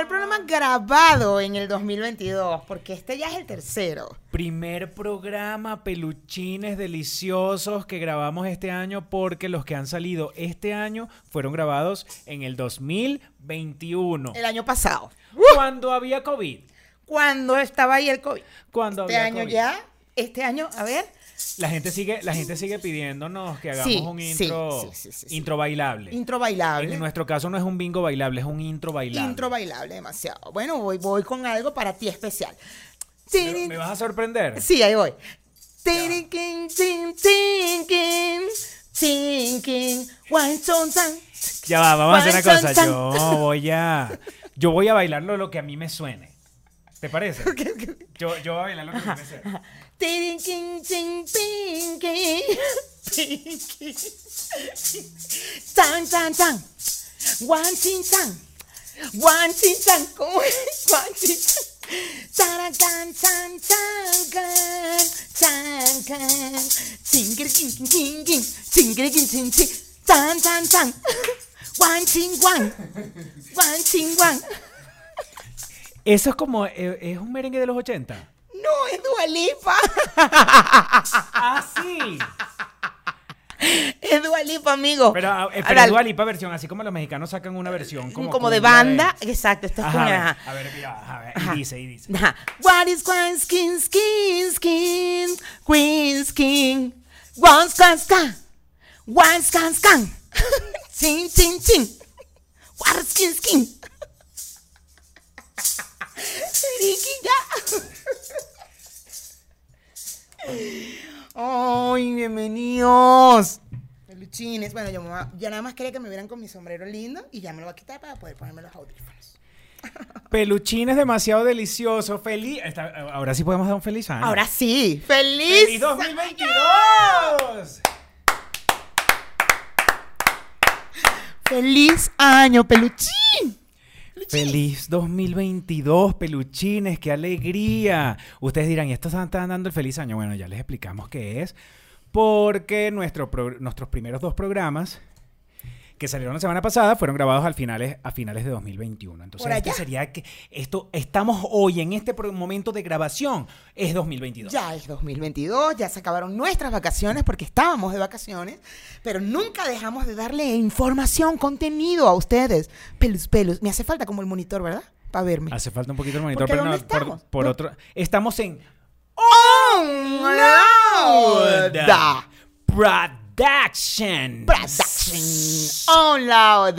Primer programa grabado en el 2022, porque este ya es el tercero. Primer programa peluchines deliciosos que grabamos este año porque los que han salido este año fueron grabados en el 2021. El año pasado. Cuando había COVID. Cuando estaba ahí el COVID. Cuando Este había año COVID. ya, este año, a ver. La gente sigue, la gente sigue pidiéndonos que hagamos Sí, un intro, sí, sí, intro bailable. Intro bailable. En nuestro caso no es un bingo bailable, es un intro bailable. Intro bailable, demasiado. Bueno, voy, voy con algo para ti especial. ¿Me, me vas a sorprender? Sí, ahí voy. Thinking, thinking, thinking. Ya va, vamos a hacer una cosa. Yo voy a, yo voy a bailarlo lo que a mí me suene. ¿Te parece? Yo, yo voy a bailar lo que a mí me suene. Thinking, thinking, thinking. Tan, tan, tan. One, tin, tan. One, tin, tan. ¿Cómo es? One, tin, tan. Tan, tan, tan, tan, tan, tan, tan. Tingiri, king, king, king, king. Tingiri, king, king, king. Tan, tan, tan. One, tin, one. One, tin, one. Eso es como, eh, es un merengue de los 80. No, es Dualipa. Ah, sí. Es Dualipa, amigo. Pero, ah, eh, pero es Dua Lipa versión, así como los mexicanos sacan una versión como, como, de cumbia banda. Exacto, esto es Ajá, como- a ver, a ver, ya, a ver, Ajá. y dice, y dice. Ajá. What is Queen Skin Skin Skin Queen Skin One Scan Scan One Scan Scan Chin Chin Chin What is Skin Skin Ricky ya ¡Ay, bienvenidos! Peluchines. Bueno, yo me va- ya nada más quería que me vieran con mi sombrero lindo y ya me lo voy a quitar para poder ponerme los audífonos. Peluchines demasiado delicioso, feliz. ahora sí podemos dar un feliz año. Ahora sí, feliz. ¡Feliz 2022! Feliz año, peluchín. Feliz 2022, peluchines, qué alegría. Ustedes dirán, ¿y estos están dando el feliz año? Bueno, ya les explicamos qué es. Porque nuestros primeros dos programas que salieron la semana pasada fueron grabados al finales, a finales de 2021. Entonces, Por allá. sería que esto estamos hoy en este momento de grabación es 2022. Ya es 2022, ya se acabaron nuestras vacaciones porque estábamos de vacaciones, pero nunca dejamos de darle información, contenido a ustedes. Pelus, pelus. Me hace falta como el monitor, ¿verdad? Para verme. Hace falta un poquito el monitor, pero no, ¿dónde por, estamos? por otro. Estamos en On Production. Production. On loud.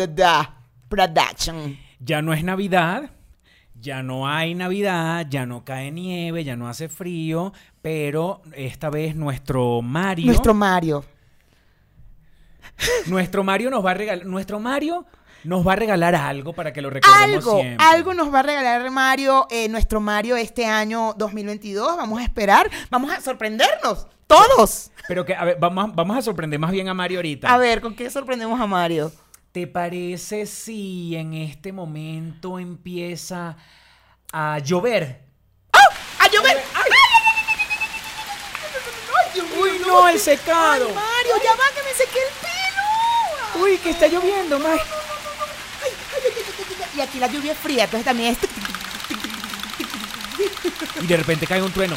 Production. Ya no es Navidad, ya no hay Navidad, ya no cae nieve, ya no hace frío, pero esta vez nuestro Mario, Nuestro nuestro, Mario. Mario nos va a regalar, nuestro Mario nos va a regalar algo para que lo recordemos Algo, siempre. algo nos va a regalar Mario, eh, nuestro Mario este año 2022. Vamos a esperar, vamos a sorprendernos, todos. Pero que, a ver, vamos, vamos a sorprender más bien a Mario ahorita. A ver, ¿con qué sorprendemos a Mario? ¿Te parece si en este momento empieza a llover? ¡A llover! ¡Ay, mío, ¡Uy, no, el secado! ¡Ay, Mario, ya va que me sequé el pelo! ¡Uy, que está lloviendo, Mario! Ay, ay, ay, ay, ay, ay. Y aquí la lluvia es fría, entonces también es... Y de repente cae un trueno.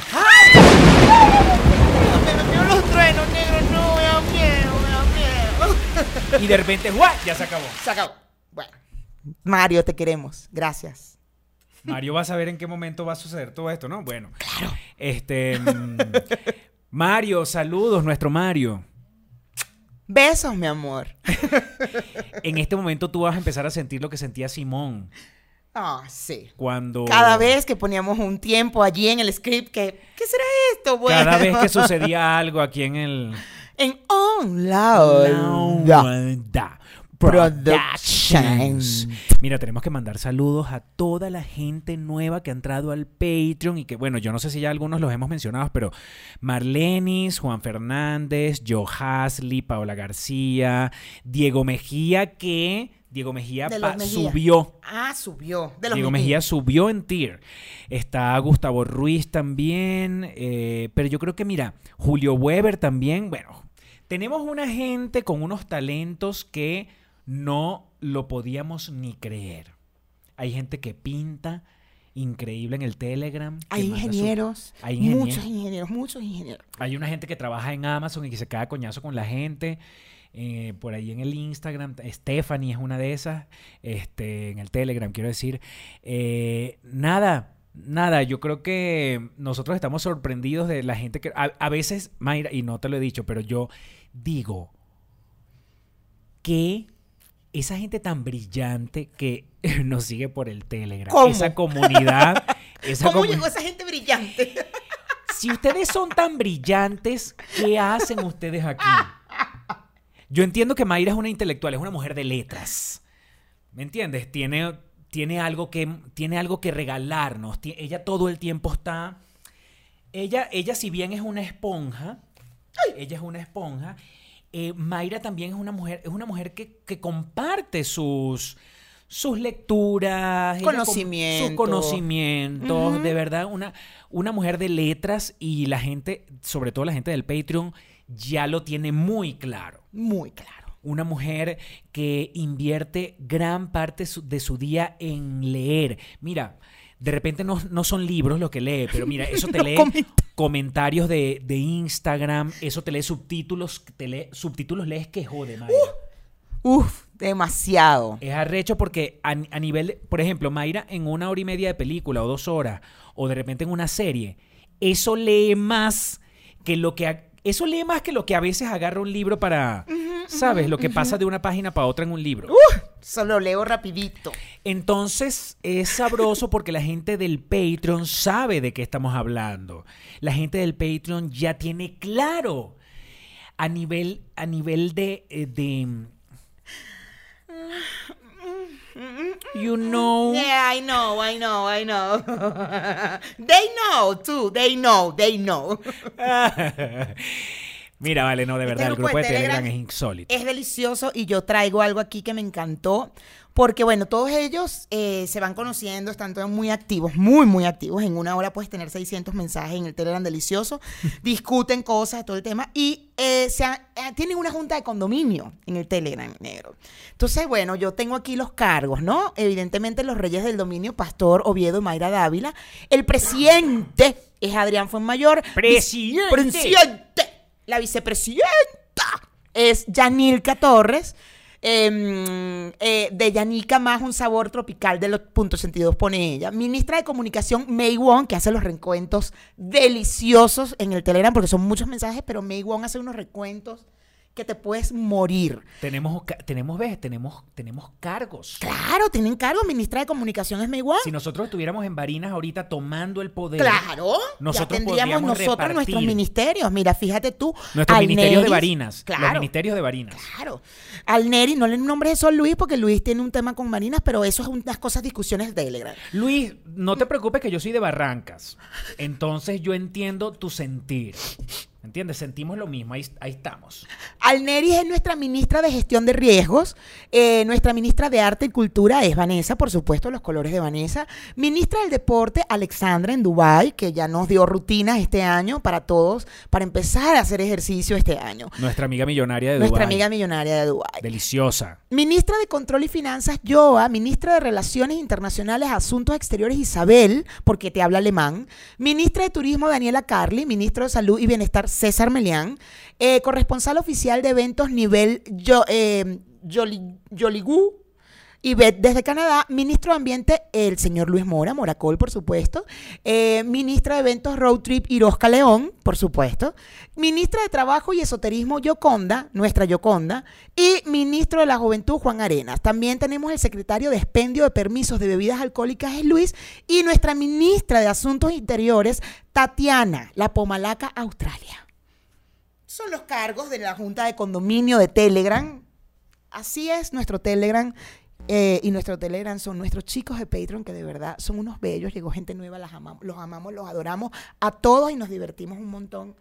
Metieron los truenos, negro, no, me da miedo, me da miedo. Y de repente, ¡guau! Ya se acabó. Se acabó. Bueno. Mario, te queremos. Gracias. Mario va a saber en qué momento va a suceder todo esto, ¿no? Bueno. Claro. Este. mm, Mario, saludos, nuestro Mario. Besos, mi amor. En este momento tú vas a empezar a sentir lo que sentía Simón Ah, sí. cuando. Cada vez que poníamos un tiempo allí en el script que, ¿qué será esto? Bueno, Cada vez que sucedía algo aquí en el. En On Loud. Productions. Mira, tenemos que mandar saludos a toda la gente nueva que ha entrado al Patreon y que, bueno, yo no sé si ya algunos los hemos mencionado, pero Marlenis, Juan Fernández, Joe Hasley, Paola García, Diego Mejía, que Diego Mejía, pa- subió. Ah, subió. De los Diego Mejía. Mejía subió en tier. Está Gustavo Ruiz también. eh, pero yo creo que, mira, Julio Weber también. Bueno, tenemos una gente con unos talentos que no lo podíamos ni creer. Hay gente que pinta increíble en el Telegram. Hay su- ingenieros, Hay ingenieros. muchos ingenieros, muchos ingenieros. Hay una gente que trabaja en Amazon y que se caga coñazo con la gente. eh, por ahí en el Instagram, Stephanie es una de esas. Este, en el Telegram, quiero decir. Eh, nada, nada. Yo creo que nosotros estamos sorprendidos de la gente que. A, a veces, Mayra, y no te lo he dicho, pero yo digo que esa gente tan brillante que nos sigue por el Telegram, ¿Cómo? esa comunidad. esa ¿Cómo comu- llegó esa gente brillante? si ustedes son tan brillantes, ¿qué hacen ustedes aquí? Yo entiendo que Mayra es una intelectual, es una mujer de letras. ¿Me entiendes? Tiene, tiene, algo, que, tiene algo que regalarnos. Ella todo el tiempo está... Ella, ella si bien es una esponja, ella es una esponja, eh, Mayra también es una mujer, es una mujer que, que comparte sus, sus lecturas, Conocimientos. sus conocimientos, de verdad, una, una mujer de letras y la gente, sobre todo la gente del Patreon, ya lo tiene muy claro. Muy claro. Una mujer que invierte gran parte su- de su día en leer. Mira, de repente no, no son libros lo que lee, pero mira, eso te lee comentarios. comentarios de, de Instagram, eso te lee subtítulos, te lee, subtítulos lees que jode, Mayra. Uf, demasiado. Es arrecho porque a, a nivel, de- por ejemplo, Mayra en una hora y media de película o dos horas, o de repente en una serie, eso lee más que lo que... a- eso lee más que lo que a veces agarra un libro para... ¿Sabes? Lo que pasa de una página para otra en un libro. Solo leo rapidito. Entonces es sabroso porque la gente del Patreon sabe de qué estamos hablando. La gente del Patreon ya tiene claro a nivel, a nivel de, eh, de you know. Yeah, I know, I know, I know. they know too, they know, they know. Mira, vale, no, de verdad, el grupo de de Telegram Telegram es insólito. Es delicioso y yo traigo algo aquí que me encantó. Porque bueno, todos ellos eh, se van conociendo, están todos muy activos, muy, muy activos. En una hora puedes tener 600 mensajes en el Telegram delicioso. discuten cosas, todo el tema. Y eh, se ha- eh, tienen una junta de condominio en el Telegram negro. Entonces, bueno, yo tengo aquí los cargos, ¿no? Evidentemente los reyes del dominio, Pastor Oviedo y Mayra Dávila. El presidente es Adrián Fuenmayor. ¡Presidente! Presidente. La vicepresidenta es Yanilka Torres. eh, eh, de Yanica más un sabor tropical de los puntos sentidos pone ella. Ministra de Comunicación May Wong, que hace los recuentos deliciosos en el Telegram, porque son muchos mensajes, pero May Wong hace unos recuentos que te puedes morir. Tenemos, tenemos, ves, tenemos, tenemos cargos. Claro, tienen cargo. Ministra de Comunicación es May Wong. Si nosotros estuviéramos en Barinas ahorita tomando el poder, Claro, Nosotros ya tendríamos nosotros nuestros ministerios. Mira, fíjate tú. nuestros ministerios de Barinas, los Claro. ministerios de Barinas. Claro. Al Neri, no le nombres eso a Luis porque Luis tiene un tema con Marinas, pero eso es unas cosas, discusiones de Telegram. Luis, no te preocupes que yo soy de Barrancas. Entonces yo entiendo tu sentir. ¿Entiendes? Sentimos lo mismo. Ahí, ahí estamos. Alneris es nuestra ministra de Gestión de Riesgos. Eh, nuestra ministra de Arte y Cultura es Vanessa, por supuesto, los colores de Vanessa. Ministra del Deporte, Alexandra en Dubái, que ya nos dio rutinas este año para todos, para empezar a hacer ejercicio este año. Nuestra amiga millonaria de Nuestra Dubái. amiga millonaria de Dubái. Deliciosa. Ministra de Control y Finanzas, Joa. Ministra de Relaciones Internacionales, Asuntos Exteriores, Isabel, porque te habla alemán. Ministra de Turismo, Daniela Carli. Ministro de Salud y Bienestar, César Melián. Eh, corresponsal oficial de eventos nivel eh, Yoli- Yoligú. Y desde Canadá, ministro de Ambiente, el señor Luis Mora, Moracol, por supuesto. Eh, ministra de Eventos, Road Trip, Irosca León, por supuesto. Ministra de Trabajo y Esoterismo, Yoconda, nuestra Yoconda. Y ministro de la Juventud, Juan Arenas. También tenemos el secretario de Expendio de Permisos de Bebidas Alcohólicas, es Luis. Y nuestra ministra de Asuntos Interiores, Tatiana, la Pomalaca, Australia. Son los cargos de la Junta de Condominio de Telegram. Así es nuestro Telegram. eh, y nuestro Telegram son nuestros chicos de Patreon que de verdad son unos bellos. Llegó gente nueva, los amamos, los adoramos a todos y nos divertimos un montón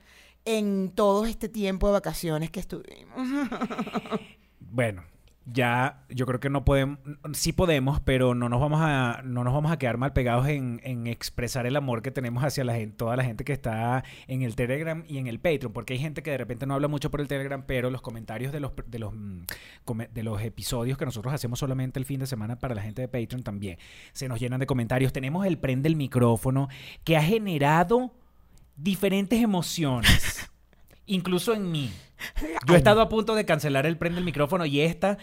en todo este tiempo de vacaciones que estuvimos. Bueno, ya yo creo que no podemos, sí podemos, pero no nos vamos a, no nos vamos a quedar mal pegados en, en expresar el amor que tenemos hacia la gente, toda la gente que está en el Telegram y en el Patreon, porque hay gente que de repente no habla mucho por el Telegram, pero los comentarios de los, de los, mm, de los episodios que nosotros hacemos solamente el fin de semana para la gente de Patreon también se nos llenan de comentarios. Tenemos el prende el micrófono que ha generado diferentes emociones, incluso en mí. Yo he estado a punto de cancelar el prende el micrófono y esta,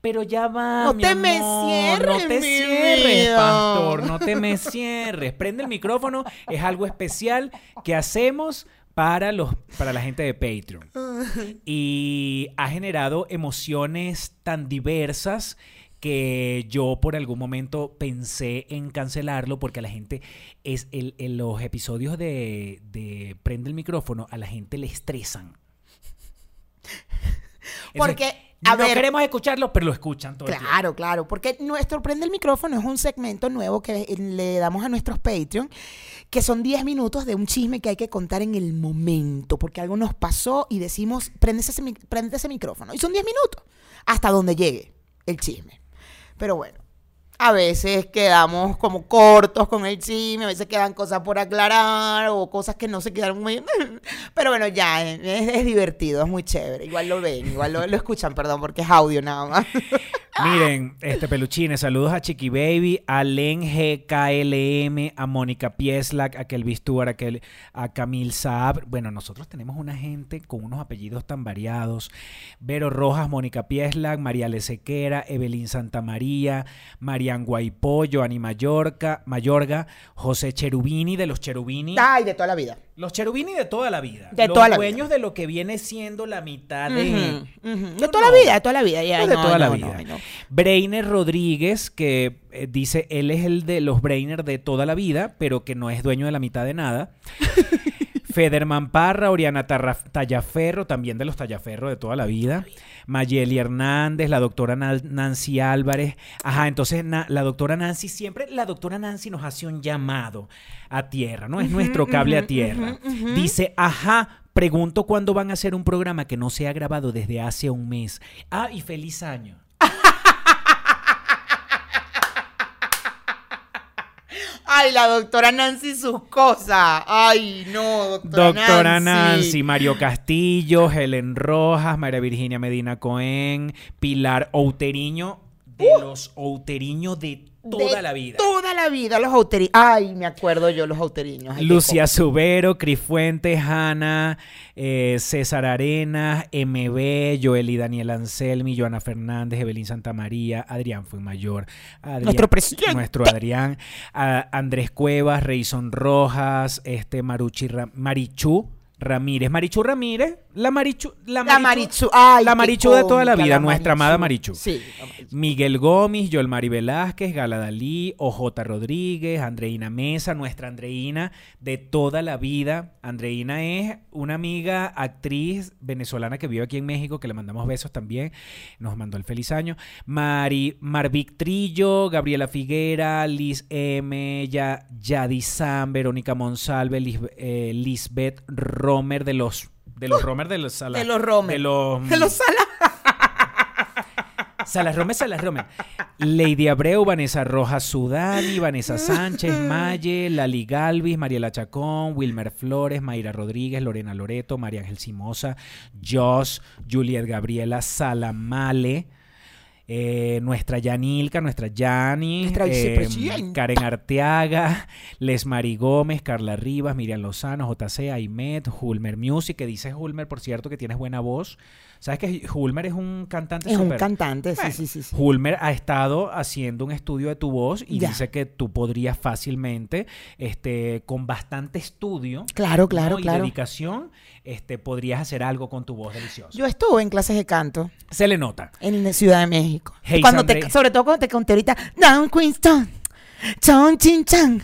pero ya va. No mi te me cierres, No te cierres, pastor. No te me cierres. Prende el micrófono es algo especial que hacemos para, los, para la gente de Patreon. Y ha generado emociones tan diversas que yo por algún momento pensé en cancelarlo porque a la gente es el, el- los episodios de, de prende el micrófono a la gente le estresan. Porque, a no ver- queremos escucharlo, pero lo escuchan todo el. Claro, claro, porque nuestro Prende el micrófono es un segmento nuevo que le damos a nuestros Patreon, que son 10 minutos de un chisme que hay que contar en el momento, porque algo nos pasó y decimos, prende ese, prende ese micrófono. Y son 10 minutos, hasta donde llegue el chisme. Pero bueno, a veces quedamos como cortos con el chisme, a veces quedan cosas por aclarar o cosas que no se quedaron muy... Pero bueno, ya, es, divertido, es muy chévere. Igual lo ven, igual lo, lo escuchan, perdón, porque es audio nada más. Miren, este peluchines, saludos a Chiqui Baby, a Len GKLM, a Mónica Pieslak, a Kelvis Stuart, a, Kel- a Camil Saab. Bueno, nosotros tenemos una gente con unos apellidos tan variados. Vero Rojas, Mónica Pieslak, María Lesequera, Evelyn Santamaría, Marian Guaipó, Joanny Mallorca, Mayorga, José Cherubini, de los Cherubini. Ay, de toda la vida. Los Cherubini de toda la vida. De los toda la dueños de lo que viene siendo la mitad de... De No, toda la vida, de toda la vida. ya, No, de no, toda la vida. Breiner Rodríguez, que eh, dice él es el de los Breiner de toda la vida, pero que no es dueño de la mitad de nada. Federman Parra, Oriana Tallaferro, también de los Tallaferro de toda la vida. Mayeli Hernández, la doctora Na- Nancy Álvarez. Ajá, entonces la doctora Nancy siempre, la doctora Nancy nos hace un llamado a tierra, ¿no? Es nuestro cable a tierra. Dice, ajá, pregunto cuándo van a hacer un programa que no se ha grabado desde hace un mes. Ah, y feliz año. Ay, la doctora Nancy sus cosas. Ay, no, doctora, Doctora Nancy. Mario Castillo, Helen Rojas, María Virginia Medina Cohen, Pilar Outeriño, de los Outeriño de toda De la vida. Toda la vida, los auteriños. Ay, me acuerdo yo, los qué Lucia Subero, Cris Fuentes, Hanna, eh, César Arenas, MB, Joel y Daniel Anselmi, Joana Fernández, Evelyn Santamaría, Adrián Fuenmayor, Adrián- Nuestro presidente. nuestro Adrián, a- Andrés Cuevas, Reison Rojas, este Maruchi Ra- Marichu Ramírez, Marichu Ramírez, la Marichu, la La Marichu, Marichu. Ay, la Marichu de toda la vida, nuestra amada Marichu. Sí, la Marichu. Miguel Gómez, Joel Mari Velázquez, Gala Dalí, OJ Rodríguez, Andreina Mesa, nuestra Andreina de toda la vida. Andreina es una amiga, actriz venezolana que vive aquí en México, que le mandamos besos también. Nos mandó el feliz año. Mari, Marvic Trillo, Gabriela Figuera, Liz M, ya, Yadi Sam, Verónica Monsalve, eh, Lisbeth Romer de los... De los Romer de los Sala- Uh, de los Romer. De los... De los salas. Salas Romer, Salas Romer. Lady Abreu, Vanessa Rojas Sudani, Vanessa Sánchez, Maye, Lali Galvis, Mariela Chacón, Wilmer Flores, Mayra Rodríguez, Lorena Loreto, María Ángel Simosa, Josh, Juliet Gabriela Salamale. Eh, nuestra Yanilka, nuestra Yani, eh. Karen Arteaga, Les Mari Gómez, Carla Rivas, Miriam Lozano, JC, Aimet, Hulmer Music, que dice Hulmer, por cierto, que tienes buena voz. ¿Sabes que Hulmer es un cantante Es un cantante, sí, Bueno, sí, sí. sí. Hulmer ha estado haciendo un estudio de tu voz y Ya. dice que tú podrías fácilmente, este, con bastante estudio Claro, claro, ¿no? y claro. dedicación, este, podrías hacer algo con tu voz deliciosa. Yo estuve en clases de canto Se le nota. en Ciudad de México. Hey, cuando te, sobre todo cuando te conté ahorita, Down Queenstown, Chon Chin Chan.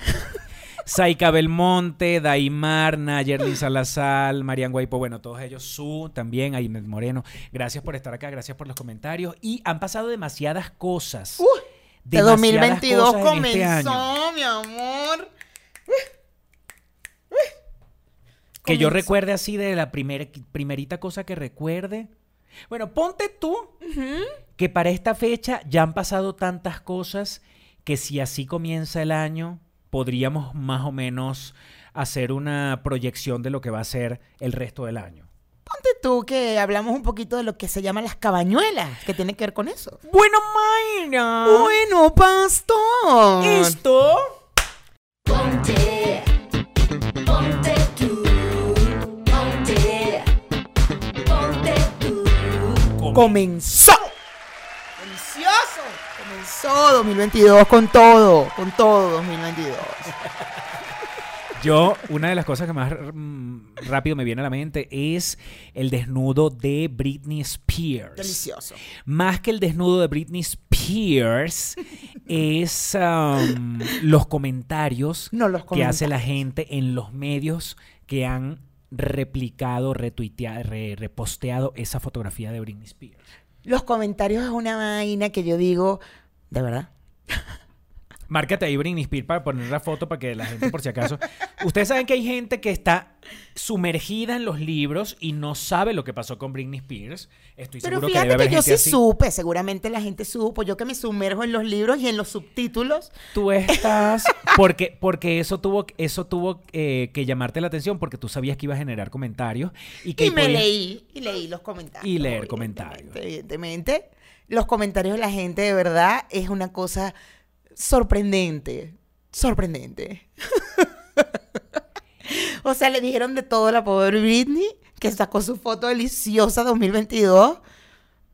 Saika Belmonte, Daimar, Nayerlin Salazar, Marian Guaipo, bueno, todos ellos, Su también, Ainet Moreno. Gracias por estar acá, gracias por los comentarios. Y han pasado demasiadas cosas. De Demasiadas 2022 cosas en este comenzó, mi amor. Que yo recuerde así de la primer, primerita cosa que recuerde. Bueno, ponte tú que para esta fecha ya han pasado tantas cosas que si así comienza el año, podríamos más o menos hacer una proyección de lo que va a ser el resto del año. Ponte tú que hablamos un poquito de lo que se llaman las cabañuelas, que tiene que ver con eso. Bueno, Mayra. Bueno, pastor. ¿Esto? Ponte, ponte tú, ponte, ponte tú. Comenzó. Comenzó 2022 con todo, con todo 2022. Yo, una de las cosas que más mm, rápido me viene a la mente es el desnudo de Britney Spears. Delicioso. Más que el desnudo de Britney Spears, es um, los comentarios No, los que hace la gente en los medios que han replicado, retuiteado, re- reposteado esa fotografía de Britney Spears. Los comentarios es una vaina que yo digo, de verdad. Márcate ahí Britney Spears para poner la foto para que la gente, por si acaso. Ustedes saben que hay gente que está sumergida en los libros y no sabe lo que pasó con Britney Spears. Estoy Pero seguro que fíjate debe que, haber yo gente sí así. supe, seguramente la gente supo, yo que me sumerjo en los libros y en los subtítulos. Tú estás porque porque eso tuvo eso tuvo eh, que llamarte la atención porque tú sabías que iba a generar comentarios y que Y me podías- leí, y leí los comentarios. Y leer evidentemente, comentarios. Evidentemente, los comentarios de la gente de verdad es una cosa sorprendente. Sorprendente. o sea, le dijeron de todo la pobre Britney, que sacó su foto deliciosa 2022.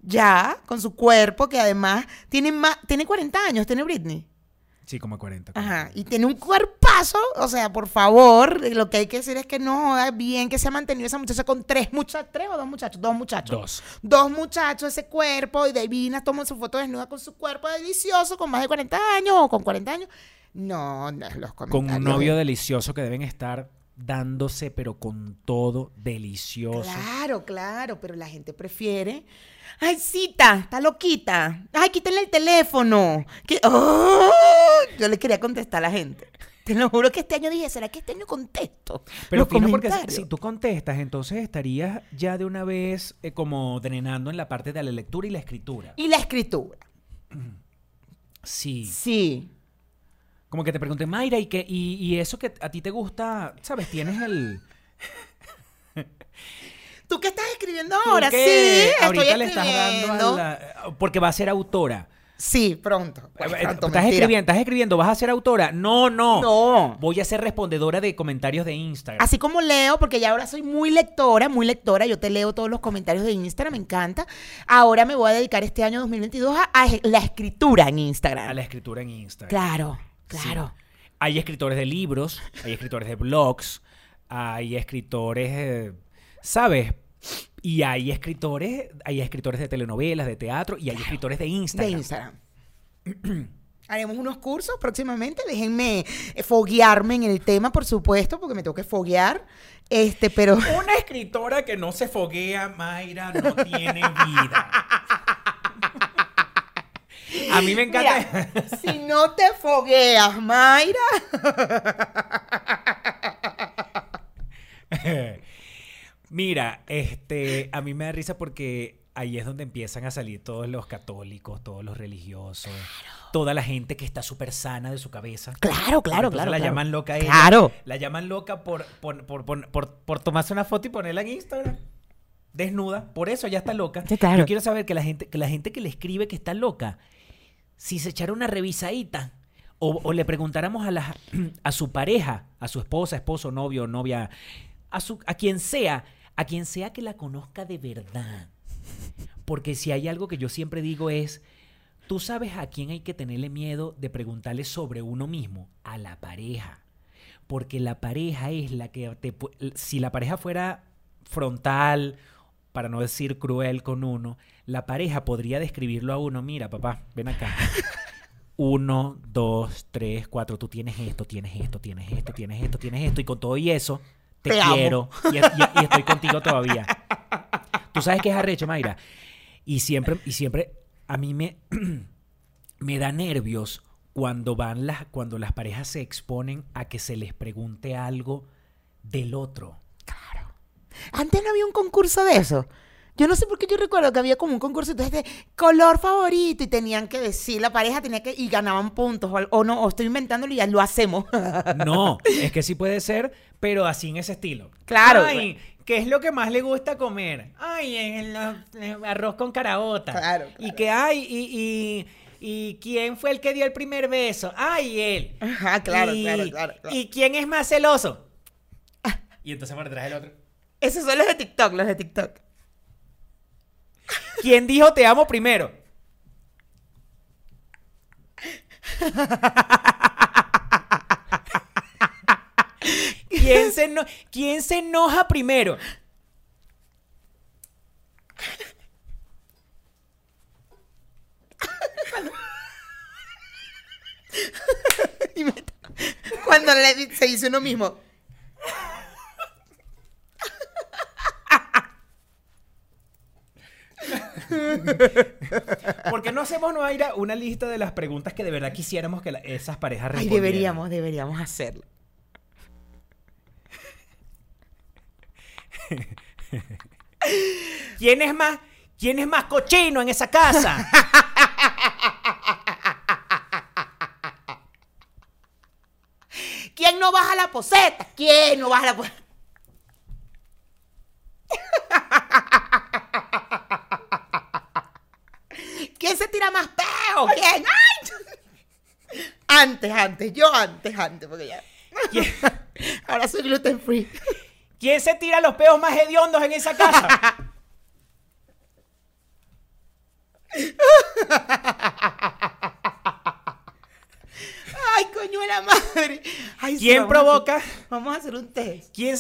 Ya, con su cuerpo, que además tiene más, tiene 40 años, tiene Britney. Sí, como 40. Ajá, y tiene un cuerpazo, o sea, por favor, lo que hay que decir es que no joda bien que se ha mantenido esa muchacha con tres muchachos, tres o dos muchachos, dos muchachos. Dos. Dos muchachos, ese cuerpo, y divina, toma su foto desnuda con su cuerpo delicioso, con más de 40 años o con 40 años. No, no, los Con un novio delicioso que deben estar dándose pero con todo delicioso. Claro, claro, pero la gente prefiere. Ay, cita, está loquita. Ay, quítenle el teléfono. Que- ¡Oh! Yo le quería contestar a la gente. Te lo juro que este año dije, ¿será que este año contesto? Pero los fino porque si, tú contestas, entonces estarías ya de una vez eh, como drenando en la parte de la lectura y la escritura. Y la escritura. Sí. Sí. Como que te pregunté, Mayra, ¿y, qué, y, y eso que a ti te gusta, sabes? Tienes el... ¿Tú qué estás escribiendo ¿Tú ahora? Sí, Ahorita le estás dando a la- Porque va a ser autora. Sí, pronto. Pues, Eh, pronto, estás mentira. escribiendo, estás escribiendo, vas a ser autora. No, no. No. Voy a ser respondedora de comentarios de Instagram. Así como leo, porque ya ahora soy muy lectora, muy lectora, yo te leo todos los comentarios de Instagram, me encanta. Ahora me voy a dedicar este año 2022 a, a la escritura en Instagram. A la escritura en Instagram. Claro, claro. Sí. Hay escritores de libros, hay escritores de blogs, hay escritores, eh, ¿sabes? Y hay escritores, hay escritores de telenovelas, de teatro, y hay escritores de De Instagram. Instagram. Haremos unos cursos próximamente. Déjenme eh, foguearme en el tema, por supuesto, porque me tengo que foguear. Este, pero. Una escritora que no se foguea, Mayra, no tiene vida. A mí me encanta. Mira, si no te fogueas, Mayra. Mira, este, a mí me da risa porque ahí es donde empiezan a salir todos los católicos, todos los religiosos, toda la gente que está súper sana de su cabeza. Claro, claro, Entonces claro. La claro. llaman loca a ella. Claro. La llaman loca por, por, por, por, por- tomarse una foto y ponerla en Instagram. Desnuda. Por eso ella está loca. Sí, claro. Yo quiero saber que la gente, que la gente que le escribe que está loca, si se echara una revisadita o, o le preguntáramos a, la, a su pareja, a su esposa, esposo, novio, novia, a, su, a quien sea, a quien sea que la conozca de verdad. Porque si hay algo que yo siempre digo es, tú sabes a quién hay que tenerle miedo de preguntarle sobre uno mismo, a la pareja. Porque la pareja es la que te... Si la pareja fuera frontal, para no decir cruel con uno, la pareja podría describirlo a uno, mira papá, ven acá. Uno, dos, tres, cuatro, tú tienes esto, tienes esto, tienes esto, tienes esto, tienes esto, y con todo y eso, te, quiero y, y- y estoy contigo todavía. Tú sabes que es arrecho, Mayra. Y siempre, y siempre a mí me, me da nervios cuando van las, cuando las parejas se exponen a que se les pregunte algo del otro. Antes no había un concurso de eso. Yo no sé por qué yo recuerdo que había como un concurso entonces de color favorito y tenían que decir, la pareja tenía que, y ganaban puntos, o, o no, o estoy inventándolo y ya lo hacemos. No, es que sí puede ser, pero así en ese estilo. Claro. Ay, ¿qué es lo que más le gusta comer? Ay, el, el arroz con caraota. Claro, Y que hay, y, y, y quién fue el que dio el primer beso? Ay, él. Ajá, claro, Y- claro, claro, claro. ¿Y quién es más celoso? Y entonces por detrás el otro. Esos son los de TikTok, los de TikTok. ¿Quién dijo te amo primero? ¿Quién se, eno- ¿Quién se enoja primero? Cuando le- se dice uno mismo. ¿Por qué no hacemos, Noaira, una lista de las preguntas que de verdad quisiéramos que la- esas parejas Ay, respondieran? deberíamos, deberíamos hacerlo. ¿Quién es más, quién es más cochino en esa casa? ¿Quién no baja la poseta? ¿Quién no baja la poseta? ¿Quién se tira más peo? ¿Quién? ¡Ay! Antes, antes, yo antes, antes, porque ya. ¿Quién, Ahora soy gluten free. quién se tira los peos más hediondos en esa casa? Ay, coño de la madre. Ay, sí, ¿Quién vamos a hacer- provoca? vamos a hacer un test. ¿Quién,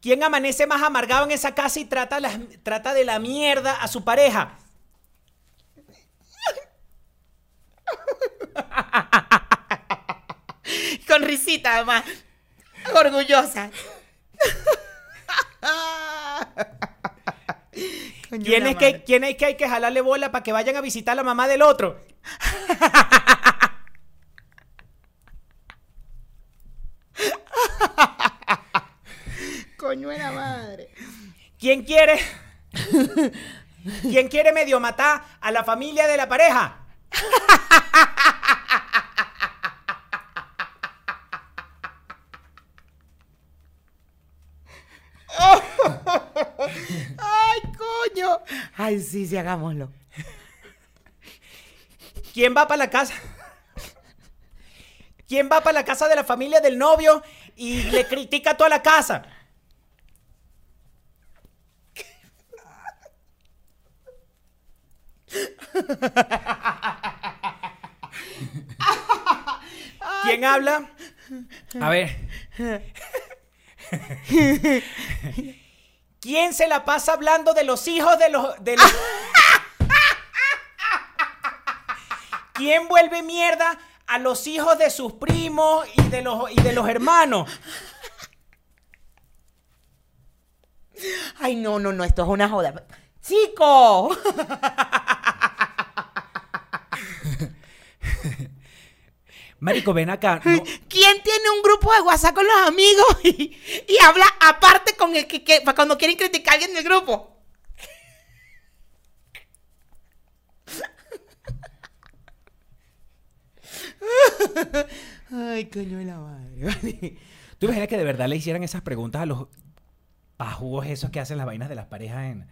quién amanece más amargado en esa casa y trata, las- trata de la mierda a su pareja? Con risita, además. Orgullosa. ¿Quién es, que. ¿Quién es que hay que jalarle bola para que vayan a visitar a la mamá del otro? Coño de la madre. ¿Quién quiere? ¿Quién quiere medio matar a la familia de la pareja? Ay, coño. Ay, sí, sí, hagámoslo. ¿Quién va para la casa? ¿Quién va para la casa de la familia del novio y le critica a toda la casa? ¿Quién habla? A ver. ¿Quién se la pasa hablando de los hijos de los... De los... ¿Quién vuelve mierda a los hijos de sus primos y de los, y de los hermanos? Ay, no, no, no, esto es una joda. ¡Chico! Marico, ven acá. no- ¿Quién tiene un grupo de WhatsApp con los amigos y, y habla aparte con el que, cuando quieren criticar a alguien del grupo? Ay, coño de la madre. ¿Tú imaginas que de verdad le hicieran esas preguntas a los pajugos esos que hacen las vainas de las parejas en,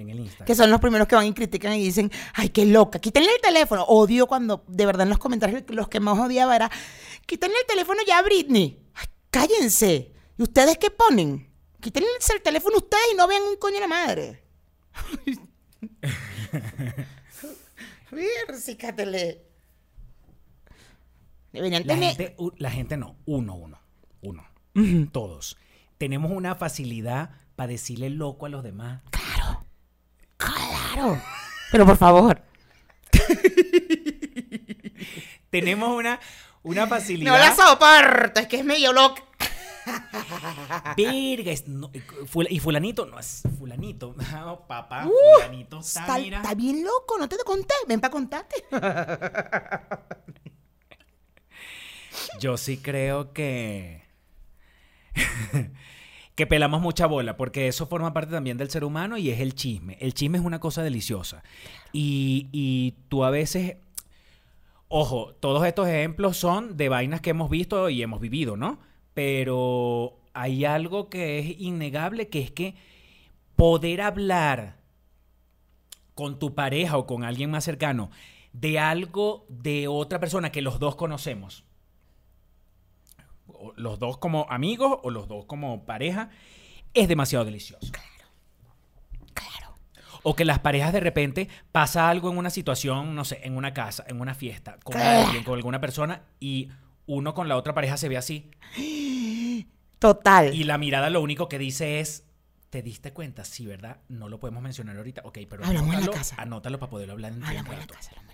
en el Instagram? Que son los primeros que van y critican y dicen, ay, qué loca, quítenle el teléfono. Odio cuando, de verdad, en los comentarios los que más odiaba era, quítenle el teléfono ya a Britney. Ay, cállense. ¿Y ustedes qué ponen? Quítenle el teléfono ustedes y no vean un coño de la madre. Versicatele. Deberían La tener... gente, u- la gente no, uno, uno, uno. Todos. Tenemos una facilidad para decirle loco a los demás. Claro. Pero por favor. Tenemos una, una facilidad. No la soporto, es que es medio loca. Verga, es- no, y fulanito no es fulanito. No, papá, Uh, fulanito está, Está, mira. está bien loco, no te lo conté. Ven para contarte. Yo sí creo que. Que pelamos mucha bola, porque eso forma parte también del ser humano y es el chisme. El chisme es una cosa deliciosa. Y, y tú a veces, ojo, todos estos ejemplos son de vainas que hemos visto y hemos vivido, ¿no? Pero hay algo que es innegable, que es que poder hablar con tu pareja o con alguien más cercano de algo de otra persona que los dos conocemos, o los dos como amigos o los dos como pareja, es demasiado delicioso. Claro. O que las parejas de repente pasa algo en una situación, no sé, en una casa, en una fiesta, con Claro. alguien, con alguna persona, y uno con la otra pareja se ve así. Total. Y la mirada lo único que dice es, ¿te diste cuenta? Sí, ¿verdad? No lo podemos mencionar ahorita. Ok, pero Hablamos en la anótalo, casa. anótalo para poderlo hablar en Hablamos en la casa, hablamos.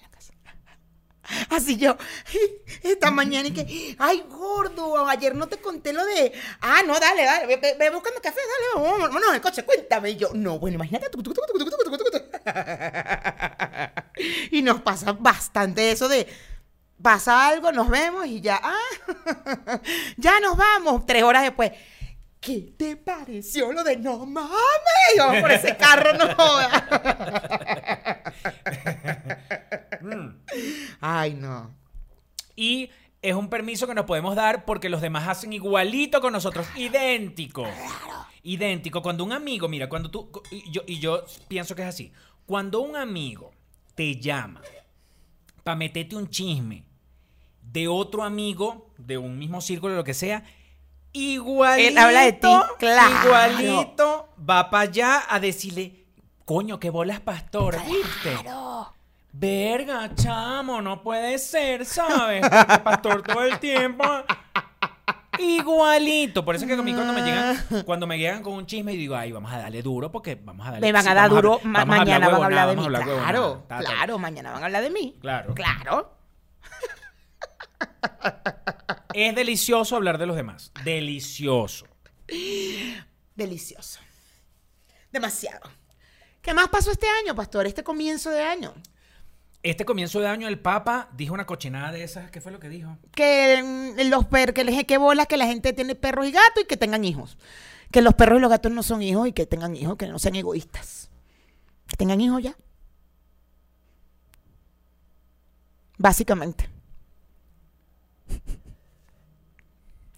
Así yo, esta mañana y que, ay, gordo, ayer no te conté lo de, ah, no, dale, dale, ve, buscando café, dale, vámonos en el coche, cuéntame. Y yo, no, bueno, imagínate. Y nos pasa bastante eso de, pasa algo, nos vemos y ya, ah, ya nos vamos, tres horas después. ¿Qué te pareció lo de no mames? Y vamos por ese carro, no jodas. Ay, no. Y es un permiso que nos podemos dar porque los demás hacen igualito con nosotros, idéntico. Idéntico. Cuando un amigo, mira, cuando tú, y yo, y yo pienso que es así, cuando un amigo te llama para meterte un chisme de otro amigo, de un mismo círculo, lo que sea, igualito, Él habla de ti, claro. igualito, va para allá a decirle, coño, qué bolas pastor, ¿viste? Verga, chamo, no puede ser, ¿sabes? Porque pastor todo el tiempo. Igualito. Por eso es que mí cuando me llegan, cuando me llegan con un chisme y digo, ay, vamos a darle duro porque vamos a darle Me van a dar duro, a mañana van a hablar de mí. hablar. Claro, claro, mañana van a hablar de mí. Claro. Claro. Es delicioso hablar de los demás. Delicioso. Delicioso. Demasiado. ¿Qué más pasó este año, pastor? Este comienzo de año. Este comienzo de año el Papa dijo una cochinada de esas. ¿Qué fue lo que dijo? Que mm, los per que les que bolas que la gente tiene perros y gatos y que tengan hijos. Que los perros y los gatos no son hijos y que tengan hijos, que no sean egoístas. Que tengan hijos ya. Básicamente.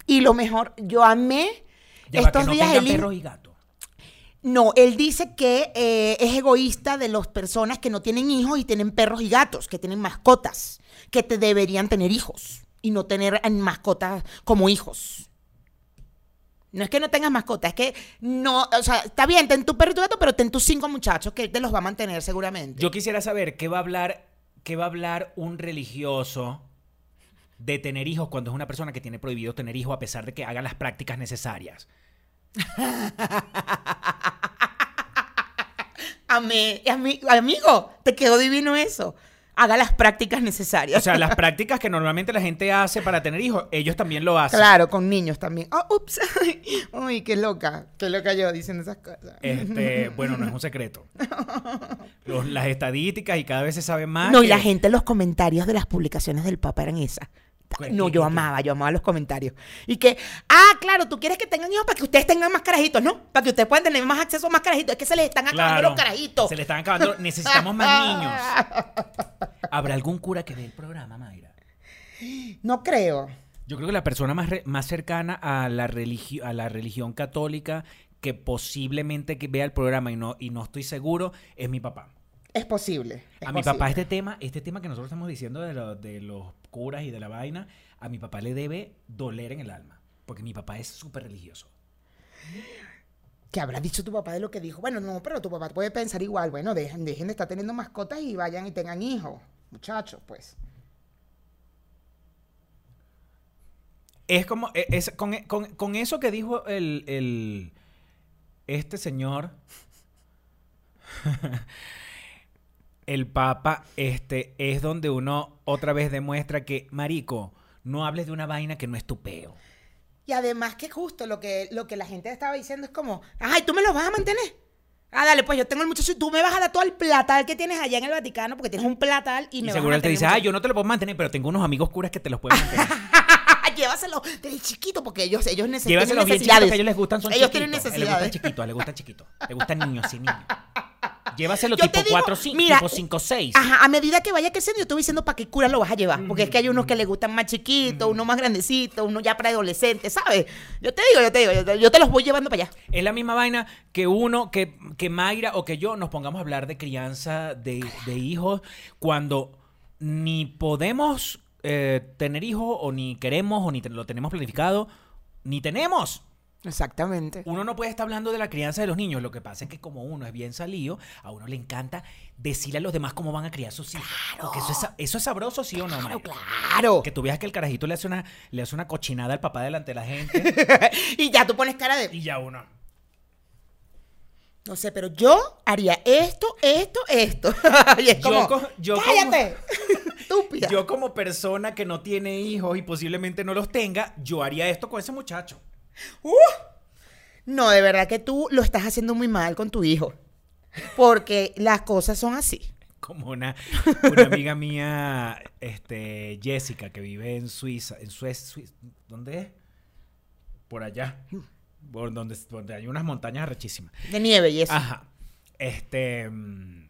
Y lo mejor, yo amé Ya estos que no días tengan el perros y gatos. No, él dice que eh, es egoísta de las personas que no tienen hijos y tienen perros y gatos, que tienen mascotas, que te deberían tener hijos y no tener mascotas como hijos. No es que no tengas mascotas, es que no, o sea, está bien, ten tu perro y tu gato, pero ten tus cinco muchachos que él te los va a mantener seguramente. Yo quisiera saber qué va a hablar, qué va a hablar un religioso de tener hijos cuando es una persona que tiene prohibido tener hijos a pesar de que haga las prácticas necesarias. Amé, ami- amigo, te quedó divino eso. Haga las prácticas necesarias. O sea, las prácticas que normalmente la gente hace para tener hijos, ellos también lo hacen. Claro, con niños también. Oh, ups. Uy, qué loca. Qué loca yo diciendo esas cosas. Este, bueno, no es un secreto. Los- las estadísticas y cada vez se sabe más. No, y la gente, los comentarios de las publicaciones del Papa eran esas. ¿Qué- No, yo amaba, yo amaba los comentarios. Y que, ah, claro, tú quieres que tengan hijos para que ustedes tengan más carajitos, ¿no? Para que ustedes puedan tener más acceso a más carajitos. Es que se les están acabando Claro, los carajitos. Se le están acabando. Necesitamos más niños. ¿Habrá algún cura que ve el programa, Mayra? No creo. Yo creo que la persona más, re- más cercana a la, a la religión católica que posiblemente que vea el programa y no, y no estoy seguro es mi papá. Es posible. es A mi papá este tema, este tema que nosotros estamos diciendo de, lo- de los curas y de la vaina, a mi papá le debe doler en el alma. Porque mi papá es súper religioso. ¿Qué habrá dicho tu papá de lo que dijo? Bueno, no, pero tu papá puede pensar igual. Bueno, dejen, dejen de estar teniendo mascotas y vayan y tengan hijos. Muchachos, pues. Es como, e- es, con, con- con eso que dijo el, el- este señor, el Papa, este, es donde uno otra vez demuestra que, marico, no hables de una vaina que no es tu peo. Y además que justo lo que, lo que la gente estaba diciendo es como, ay, ¿tú me los vas a mantener? Ah, dale, pues yo tengo el muchacho y tú me vas a dar todo el platal que tienes allá en el Vaticano, porque tienes un platal y, Y me seguro vas a él te dice, ah, muchacho". yo no te lo puedo mantener, pero tengo unos amigos curas que te los pueden mantener. Llévaselo desde chiquito porque ellos, ellos necesitan Llévaselos bien chiquitos necesidades. que a ellos les gustan, son Ellos chiquitos. tienen Les gustan necesidades. chiquitos, les gustan chiquitos. Les gustan niños, sí, niños. Llévaselo Yo tipo digo, 4 5, mira, tipo 5 6. Ajá, a medida que vaya creciendo, yo te voy diciendo para qué cura lo vas a llevar. Porque es que hay unos que le gustan más chiquitos, uno más grandecito, uno ya preadolescente, ¿sabes? Yo te digo, yo te digo, yo te, yo te los voy llevando para allá. Es la misma vaina que uno, que, que Mayra o que yo nos pongamos a hablar de crianza de, de hijos cuando ni podemos eh, tener hijos o ni queremos o ni te- lo tenemos planificado, ni tenemos. Exactamente. Uno no puede estar hablando de la crianza de los niños. Lo que pasa es que como uno es bien salido, a uno le encanta decirle a los demás cómo van a criar sus hijos. Porque eso es, sa- eso es sabroso, ¿sí o no, Claro, Mayra? claro. Que tú veas que el carajito le hace una, le hace una cochinada al papá delante de la gente y ya tú pones cara de. y ya uno. No sé, pero yo haría esto, esto, esto. y es Yo como. co- yo como- ¡Cállate! Estúpida. Yo como persona que no tiene hijos y posiblemente no los tenga, yo haría esto con ese muchacho. ¡Uh! No, de verdad que tú lo estás haciendo muy mal con tu hijo. Porque las cosas son así. Como una, una amiga mía, este, Jessica, que vive en Suiza, en Suez, Suiz- ¿dónde es? Por allá, por donde, donde hay unas montañas arrechísimas. De nieve y eso. Ajá. Este. mm,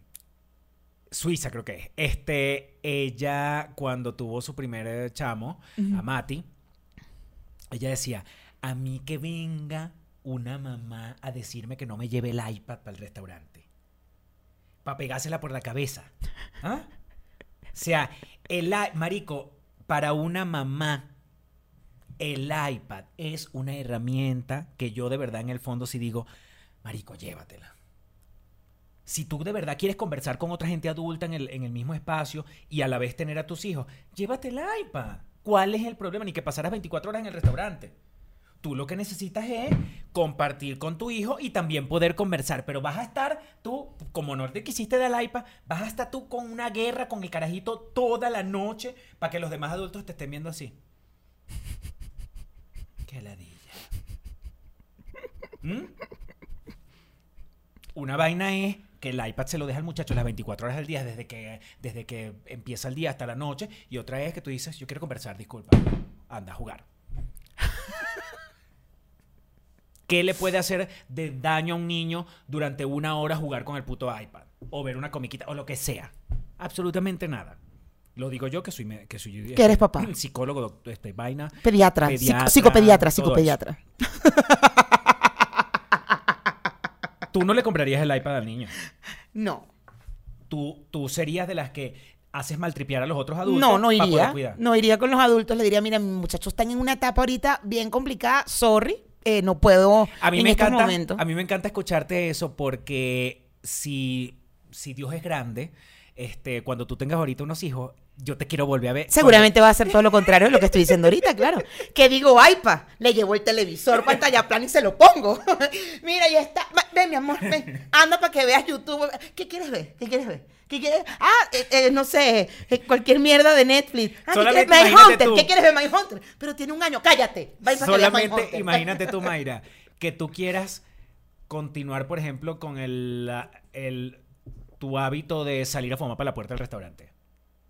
Suiza, creo que es. Este. Ella, cuando tuvo su primer chamo, a Mati, ella decía: A mí que venga una mamá a decirme que no me lleve el iPad para el restaurante. Para pegársela por la cabeza. ¿Ah? O sea, el marico, para una mamá, el iPad es una herramienta que yo de verdad en el fondo sí digo, marico, llévatela. Si tú de verdad quieres conversar con otra gente adulta en el, en el mismo espacio y a la vez tener a tus hijos, llévate el iPad. ¿Cuál es el problema? Ni que pasaras 24 horas en el restaurante. Tú lo que necesitas es compartir con tu hijo y también poder conversar. Pero vas a estar tú, como no te quisiste del iPad, vas a estar tú con una guerra con el carajito toda la noche para que los demás adultos te estén viendo así. Qué ladilla. ¿Mm? Una vaina es que el iPad se lo deja al muchacho las 24 horas del día desde que, desde que empieza el día hasta la noche. Y otra es que tú dices, yo quiero conversar, disculpa. Anda a jugar. ¿Qué le puede hacer de daño a un niño durante una hora jugar con el puto iPad? O ver una comiquita o lo que sea. Absolutamente nada. Lo digo yo que soy, que soy Que eres papá. psicólogo, doctor, este, vaina. Pediatra, Pediatra, psico- psicopediatra, psicopediatra. Tú no le comprarías el iPad al niño. No. Tú, tú serías de las que haces maltripear a los otros adultos. No, no iría. No iría con los adultos. Le diría, mira, mis muchachos están en una etapa ahorita bien complicada. Sorry, eh, no puedo A mí, en me estos encanta, momentos. a mí me encanta escucharte eso porque si, si Dios es grande, este, cuando tú tengas ahorita unos hijos, yo te quiero volver a ver. Seguramente va a ser todo lo contrario de lo que estoy diciendo ahorita, claro. Que digo, ay, pa, le llevo el televisor, pantalla plana y se lo pongo. Mira, ya está. Ven, mi amor, ven. Anda para que veas YouTube. ¿Qué quieres ver? ¿Qué quieres ver? ¿Qué quieres? Ah, eh, eh, no sé, eh, cualquier mierda de Netflix. Ah, ¿qué Solamente quieres? My imagínate Hunter. tú. ¿Qué quieres ver, My Hunter? Pero tiene un año, cállate. Veas Solamente imagínate tú, Mayra, que tú quieras continuar, por ejemplo, con el, el tu hábito de salir a fumar para la puerta del restaurante.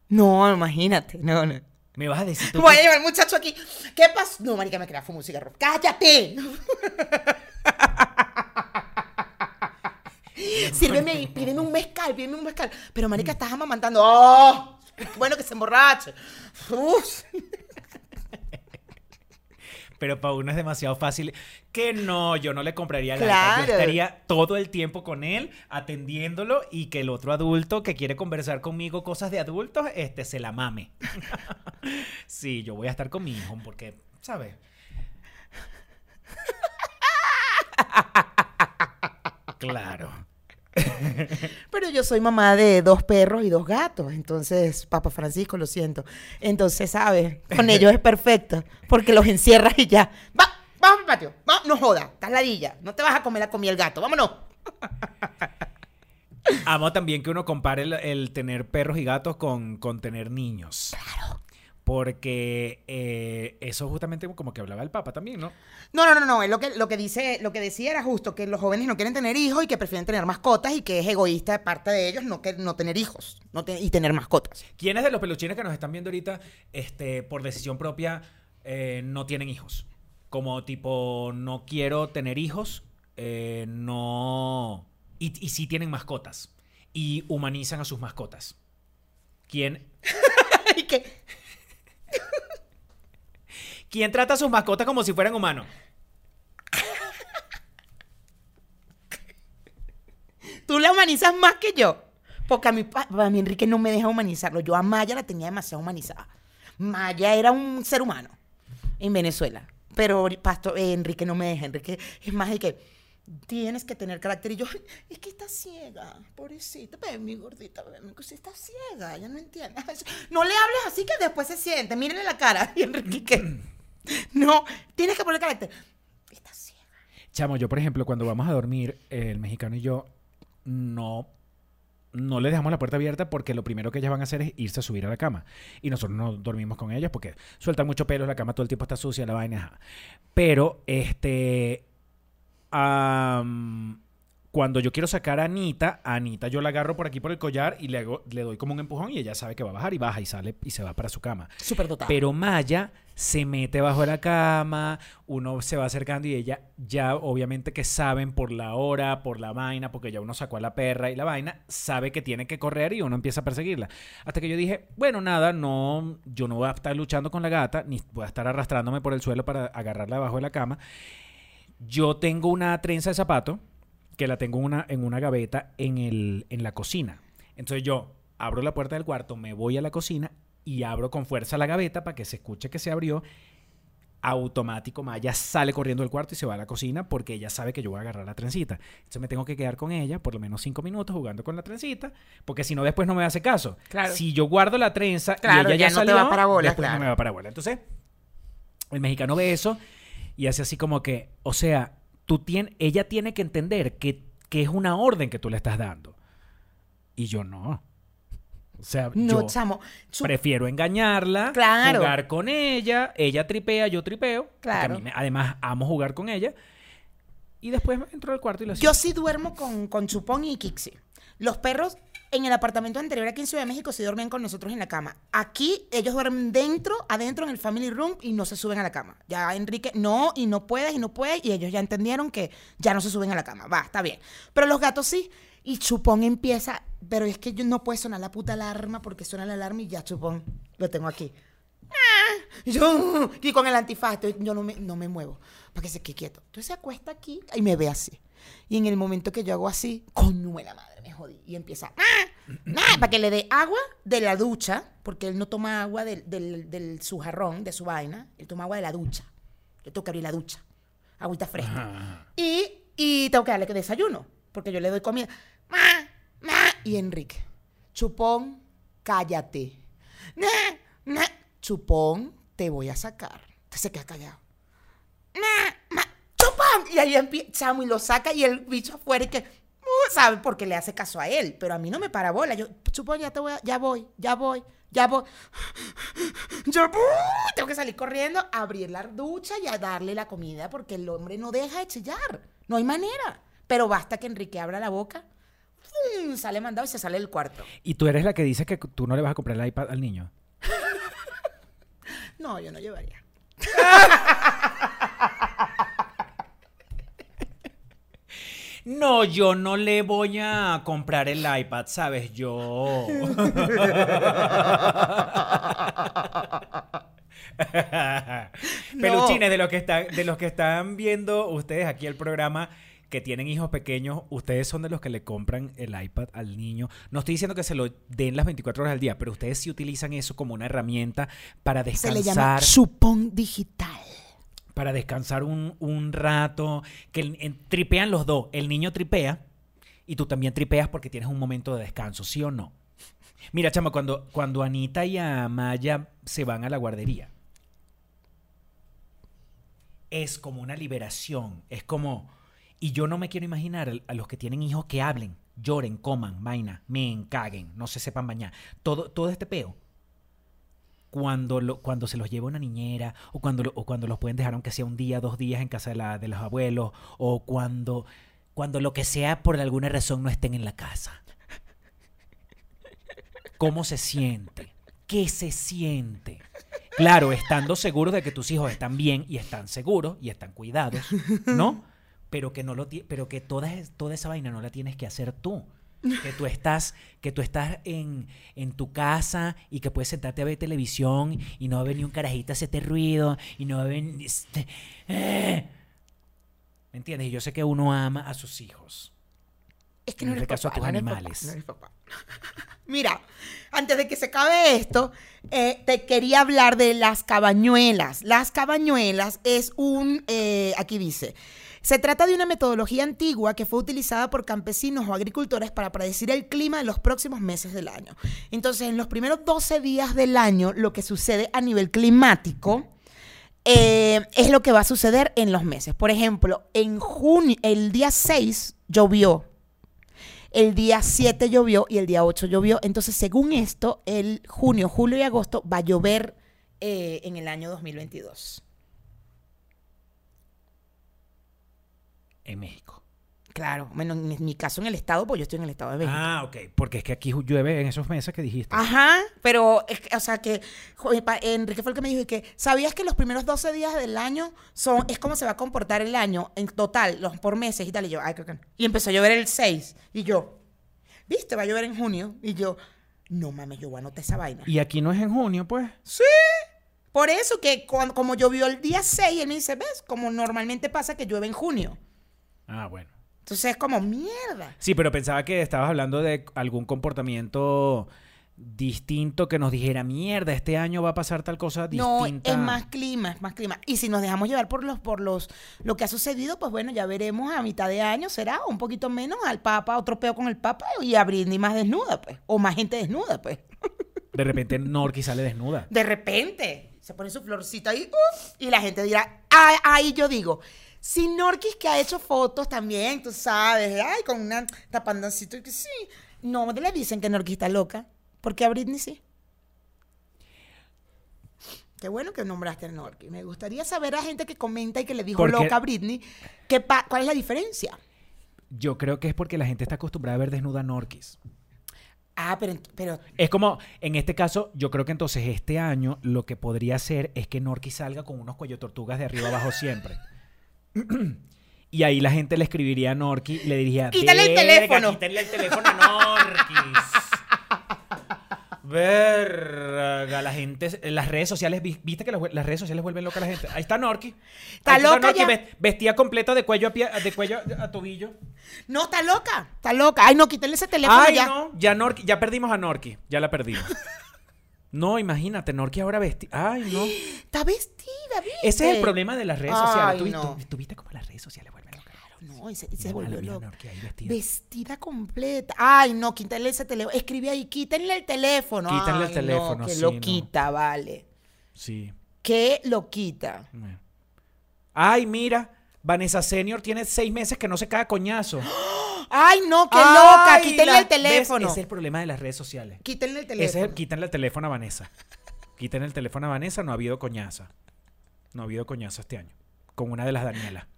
No, imagínate. No, no. Me vas a decir tú Voy a llevar al muchacho aquí. ¿Qué pasó? No, marica, me quería fumar un cigarro. ¡Cállate! Sírveme pídeme un mezcal, pídeme un mezcal. Pero, marica, estás amamantando. ¡Oh! Bueno que se emborrache. Uf. Pero para uno es demasiado fácil. Que no, yo no le compraría el iPad. Yo Claro. estaría todo el tiempo con él, atendiéndolo, y que el otro adulto que quiere conversar conmigo cosas de adultos, este, se la mame. sí, yo voy a estar con mi hijo, porque, ¿sabes? Claro. Pero yo soy mamá de dos perros y dos gatos. Entonces, Papa Francisco, lo siento. Entonces, ¿sabes? Con ellos es perfecto. Porque los encierras y ya. Va, vamos al patio. Va, no joda. Estás ladilla. No te vas a comer la comida el gato. Vámonos. Amo también que uno compare el, el tener perros y gatos con, con tener niños. Claro. Porque eh, eso justamente como que hablaba el Papa también, ¿no? No, no, no, no. Lo que, lo que dice, lo que decía era justo que los jóvenes no quieren tener hijos y que prefieren tener mascotas y que es egoísta de parte de ellos no, que, no tener hijos no te- y tener mascotas. ¿Quiénes de los peluchines que nos están viendo ahorita, este, por decisión propia, eh, no tienen hijos. Como tipo, no quiero tener hijos, eh, no... Y, y sí tienen mascotas. Y humanizan a sus mascotas. ¿Quién, ¿Y qué? ¿Quién trata a sus mascotas como si fueran humanos? Tú la humanizas más que yo. Porque a mí, a mí Enrique no me deja humanizarlo. Yo a Maya la tenía demasiado humanizada. Maya era un ser humano en Venezuela. Pero Pastor, eh, Enrique no me deja. Enrique es más de que tienes que tener carácter. Y yo, "Ay, es que está ciega, pobrecita. Ve, mi gordita, ve, mi cosita, está ciega. Ya no entiende. No le hables así que después se siente. Mírenle la cara. Y Enrique. No, tienes que poner carácter. Está ciega. Chamo, yo por ejemplo, cuando vamos a dormir, el mexicano y yo no, no le dejamos la puerta abierta porque lo primero que ellas van a hacer es irse a subir a la cama. Y nosotros no dormimos con ellas porque sueltan mucho pelo, la cama todo el tiempo está sucia, la vaina. Pero, este, cuando yo quiero sacar a Anita, a Anita yo la agarro por aquí por el collar y le, hago- le doy como un empujón y ella sabe que va a bajar y baja y sale y se va para su cama. Súper dotada. Pero Maya se mete bajo la cama, uno se va acercando y ella ya obviamente que saben por la hora, por la vaina, porque ya uno sacó a la perra y la vaina, sabe que tiene que correr y uno empieza a perseguirla. Hasta que yo dije, bueno, nada, no, yo no voy a estar luchando con la gata, ni voy a estar arrastrándome por el suelo para agarrarla debajo de la cama. Yo tengo una trenza de zapato que la tengo una, en una gaveta en, el, en la cocina. Entonces yo abro la puerta del cuarto, me voy a la cocina y abro con fuerza la gaveta para que se escuche que se abrió. Automático, Maya sale corriendo del cuarto y se va a la cocina porque ella sabe que yo voy a agarrar la trencita. Entonces me tengo que quedar con ella por lo menos cinco minutos jugando con la trencita, porque si no después no me hace caso. Claro. Si yo guardo la trenza Claro, y ella ya ya, no te salió, va para bola, claro. no me va para bola. Entonces, el mexicano ve eso y hace así como que, o sea, tú tien- ella tiene que entender que, que es una orden que tú le estás dando. Y yo no. O sea, No, yo chamo. su- prefiero engañarla, Claro. jugar con ella, ella tripea, yo tripeo. Claro. a mí me- además, amo jugar con ella. Y después entro al cuarto y la Yo sí duermo con, con Chupón y Kixi. Los perros en el apartamento anterior aquí en Ciudad de México sí dormían con nosotros en la cama. Aquí ellos duermen dentro, adentro en el family room y no se suben a la cama. Ya Enrique, no, y no puedes, y no puedes, y ellos ya entendieron que ya no se suben a la cama. Va, está bien. Pero los gatos sí. Y Chupón empieza, pero es que yo no puede sonar la puta alarma porque suena la alarma y ya Chupón lo tengo aquí. Y yo, y con el antifaz, yo no me, no me muevo, para que se quede quieto. Entonces se acuesta aquí y me ve así. Y en el momento que yo hago así, coño de la madre, me jodí. Y empieza, ¡ah! para que le dé agua de la ducha, porque él no toma agua del, del, del su jarrón, de su vaina, él toma agua de la ducha. Yo tengo que abrir la ducha, agüita fresca. Y, y tengo que darle desayuno, porque yo le doy comida. Y Enrique, chupón, cállate. Chupón, te voy a sacar. Entonces se queda callado. Y ahí empieza, chamo, y lo saca y el bicho afuera y que, uh, ¿sabe? Porque le hace caso a él. Pero a mí no me para bola. Yo, chupón, ya te voy a, ya voy, ya voy, ya voy. Yo, ¡uh! tengo que salir corriendo, abrir la ducha y a darle la comida porque el hombre no deja de chillar. No hay manera. Pero basta que Enrique abra la boca, sale mandado y se sale del cuarto. Y tú eres la que dice que tú no le vas a comprar el iPad al niño. No, yo no llevaría. No, yo no le voy a comprar el iPad, ¿sabes? Yo. Peluchines, de los que están, de los que están viendo ustedes aquí el programa que tienen hijos pequeños, ustedes son de los que le compran el iPad al niño. No estoy diciendo que se lo den las 24 horas al día, pero ustedes sí utilizan eso como una herramienta para Se descansar le llama chupón digital. Para descansar un, un rato, que tripean los dos. El niño tripea y tú también tripeas porque tienes un momento de descanso, ¿sí o no? Mira, chama, cuando, cuando Anita y Amaya se van a la guardería, es como una liberación, es como... Y yo no me quiero imaginar a los que tienen hijos que hablen, lloren, coman, vaina, me encaguen, no se sepan bañar. Todo, todo este peo cuando, lo- cuando se los lleva una niñera o cuando, lo- o cuando los pueden dejar aunque sea un día, dos días en casa de, la- de los abuelos o cuando, cuando lo que sea por alguna razón no estén en la casa. ¿Cómo se siente? ¿Qué se siente? Claro, estando seguros de que tus hijos están bien y están seguros y están cuidados, ¿no? Pero que no lo pero que toda, toda esa vaina no la tienes que hacer tú. Que tú estás, que tú estás en, en tu casa y que puedes sentarte a ver televisión y no va a venir un carajito a hacerte ruido y no va a venir. este, eh. ¿Me entiendes? Y yo sé que uno ama a sus hijos. Es que En no este caso a tus no eres papá, animales. no eres papá. Mira, antes de que se acabe esto, eh, te quería hablar de las cabañuelas. Las cabañuelas es un, eh, aquí dice, se trata de una metodología antigua que fue utilizada por campesinos o agricultores para predecir el clima de los próximos meses del año. Entonces, en los primeros 12 días del año, lo que sucede a nivel climático eh, es lo que va a suceder en los meses. Por ejemplo, en junio, el día 6 llovió. El día 7 llovió y el día 8 llovió. Entonces, según esto, el junio, julio y agosto va a llover eh, en el año 2022. En México. Claro, bueno, en mi caso en el estado, pues yo estoy en el estado de México. Ah, ok. Porque es que aquí llueve en esos meses que dijiste. Ajá, pero, es que, o sea, que Enrique fue el que me dijo y que, ¿sabías que los primeros 12 días del año son, es como se va a comportar el año en total, los por meses y tal? Y yo, ay, creo que no. Y empezó a llover el 6, y yo, ¿viste? Va a llover en junio. Y yo, no mames, yo voy a anotar esa vaina. Y aquí no es en junio, pues. Sí. Por eso que cuando, como llovió el día 6, él me dice, ¿ves? Como normalmente pasa que llueve en junio. Ah, bueno. Entonces es como, mierda. Sí, pero pensaba que estabas hablando de algún comportamiento distinto que nos dijera, mierda, este año va a pasar tal cosa No, distinta. es más clima, es más clima. Y si nos dejamos llevar por los, por los, lo que ha sucedido, pues bueno, ya veremos a mitad de año, será un poquito menos al Papa, otro peo con el Papa y a Britney más desnuda, pues. O más gente desnuda, pues. De repente Norky sale desnuda. De repente, se pone su florcita ahí, uf, y la gente dirá, "Ay, ahí yo digo, si Norquis que ha hecho fotos también, tú sabes, ay, con una tapandoncito y que sí. No le dicen que Norquis está loca, porque a Britney sí. Qué bueno que nombraste a Norquis. Me gustaría saber a gente que comenta y que le dijo Porque- loca a Britney, ¿qué pa- ¿cuál es la diferencia? Yo creo que es porque la gente está acostumbrada a ver desnuda a Norquis. Ah, pero, pero Es como, en este caso, yo creo que entonces este año lo que podría ser es que Norquis salga con unos cuello tortugas de arriba abajo siempre. Y ahí la gente le escribiría a Norky y le diría: Quítale el "Verga, teléfono". Quítale el teléfono a Norquis. Verga, la gente, en las redes sociales, vi- viste que las, las redes sociales vuelven loca a la gente. Ahí está Norky. Está Ahí loca ya. ves- Vestida completa de cuello a, pie- de cuello a tobillo. no, está loca, está loca. Ay, no, quítenle ese teléfono Ay, ya. no, ya Norky, ya perdimos a Norky, ya la perdimos. No, imagínate, Norky ahora vestida. Ay, no. Está vestida, ¿viste? Ese es el problema de las redes Ay, sociales. ¿Tú, no. tú- tú viste cómo las redes sociales vuelven locas? No, y se, y se volvió loca. Vestida. Vestida completa. Ay, no, quítenle ese teléfono. Escribe ahí, quítenle el teléfono. Quítenle el Ay, teléfono, No, que sí, lo quita, vale. Sí. Que lo quita. Ay, mira, Vanessa Senior tiene seis meses que no se cae coñazo. Ay, no, qué loca. Quítenle la- el teléfono. ¿ves? Ese es el problema de las redes sociales. Quítenle el Ese teléfono. es, quítenle el teléfono a Vanessa. Quítenle el teléfono a Vanessa, no ha habido coñaza. No ha habido coñazo este año. Con una de las Danielas.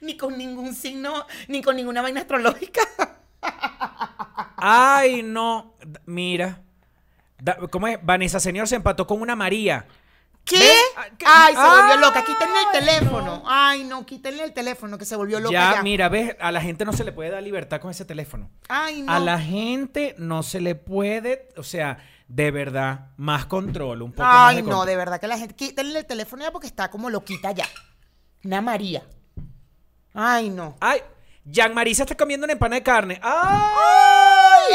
Ni con ningún signo, ni con ninguna vaina astrológica. Ay, no. Mira. Da- ¿Cómo es? Vanessa Senior se empató con una María. ¿Qué? Ah. Ay, se volvió loca. Quítenle el no. teléfono. Ay, no, quítenle el teléfono, que se volvió loca Ya, ya. mira, ves, a la gente no se le puede dar libertad con ese teléfono. Ay, no. A la gente no se le puede, o sea, de verdad, más control, un poco más Ay, de no, control. de verdad que la gente. Quítenle el teléfono ya porque está como loquita ya. Una María. Ay, no. Ay, Jean-Marie se está comiendo una empana de carne. ¡Ay! Ay,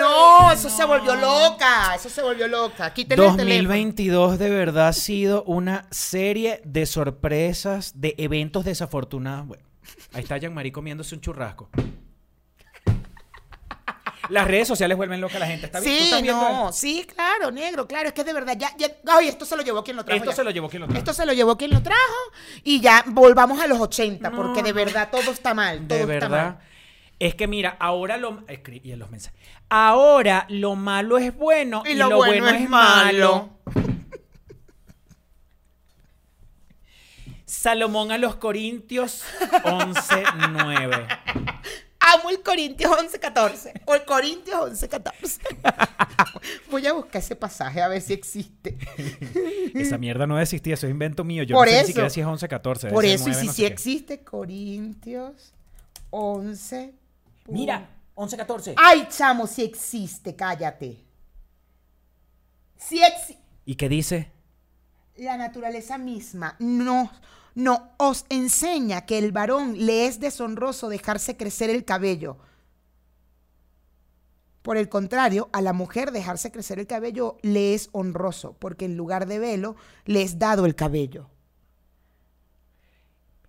no, eso se volvió loca. Eso se volvió loca. Quítenle el teléfono. 2022 de verdad ha sido una serie de sorpresas, de eventos desafortunados. Bueno, ahí está Jean-Marie comiéndose un churrasco. Las redes sociales vuelven loca a la gente. ¿Está bien? ¿Tú Sí, estás viendo no, esto? sí, claro, negro, claro, es que de verdad ya, ya, ay, esto se lo llevó quien lo trajo. Esto ya. se lo llevó quien lo trajo. Esto se lo llevó quien lo trajo y ya volvamos a los 80 No, porque de verdad todo está mal, todo De está verdad. mal. Es que mira, ahora lo escribí en los mensajes. Ahora lo malo es bueno y, lo, bueno, es malo. Salomón a los Corintios 11:9. Amo el Corintios 11-14 o el Corintios 11-14. Voy a buscar ese pasaje a ver si existe. Esa mierda no existía, eso es invento mío. Yo Por no sé ni eso. siquiera si es 11, 14. debe Por ser eso, y 9, si no sí existe, Corintios 11. Mira, 11-14. Ay, chamo, si existe, cállate. Si existe. ¿Y qué dice? La naturaleza misma no, no os enseña que el varón le es deshonroso dejarse crecer el cabello. Por el contrario, a la mujer dejarse crecer el cabello le es honroso, porque en lugar de velo le es dado el cabello.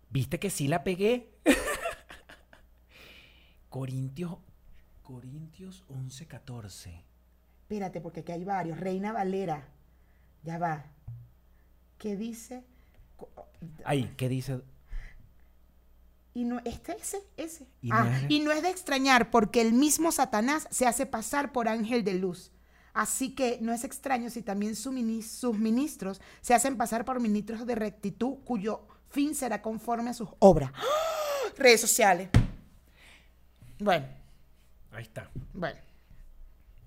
¿Viste que sí la pegué? Corintios, Corintios 11, 14. Espérate, porque aquí hay varios. Reina Valera. Ya va. ¿Qué dice? Ay, ¿qué dice? Y no, este, ese, ese. Y no ah, es- y no es de extrañar, porque el mismo Satanás se hace pasar por ángel de luz. Así que no es extraño si también su sus ministros se hacen pasar por ministros de rectitud, cuyo fin será conforme a sus obras. ¡Ah! Redes sociales. Bueno, Ahí está. bueno.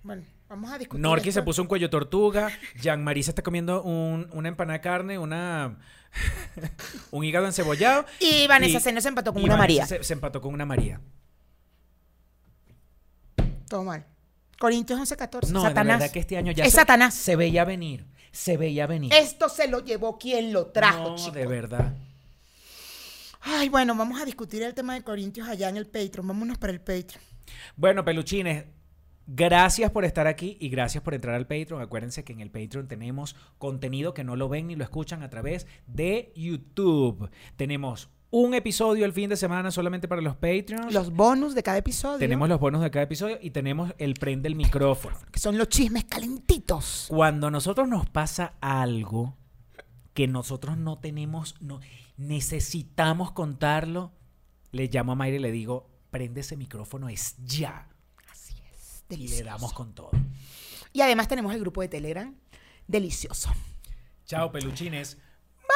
Bueno, vamos a discutir. Norki esto. se puso un cuello tortuga. Jean-Marie se está comiendo un- una empanada de carne, una, un hígado encebollado. Y Vanessa Seno se empató con y una Vanessa María. Se, se empató con una María. Todo mal. Corintios 11, 14. No, Satanás. verdad que este año ya es se, Satanás. se veía venir. Se veía venir. Esto se lo llevó quien lo trajo, no, chico. de verdad. Ay, bueno, vamos a discutir el tema de Corintios allá en el Patreon. Vámonos para el Patreon. Bueno, peluchines, gracias por estar aquí y gracias por entrar al Patreon. Acuérdense que en el Patreon tenemos contenido que no lo ven ni lo escuchan a través de YouTube. Tenemos un episodio el fin de semana solamente para los Patreons. Los bonus de cada episodio. Tenemos los bonos de cada episodio y tenemos el prende el micrófono. Que son los chismes calentitos. Cuando a nosotros nos pasa algo que nosotros no tenemos, no necesitamos contarlo, le llamo a Mayra y le digo, prende ese micrófono, es ya. Así es. Y le Delicioso. damos con todo. Y además tenemos el grupo de Telegram. Delicioso. Chao, peluchines. Bye.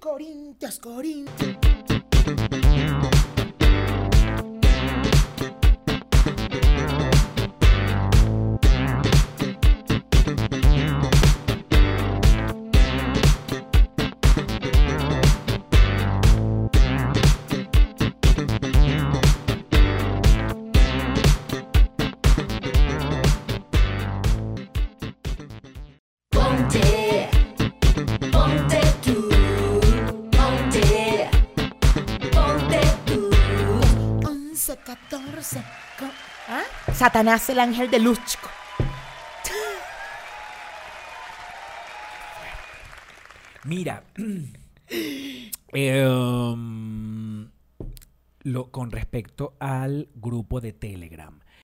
Corintios, Corintios. Satanás, el ángel de luz. Mira, eh, um, con respecto al grupo de Telegram.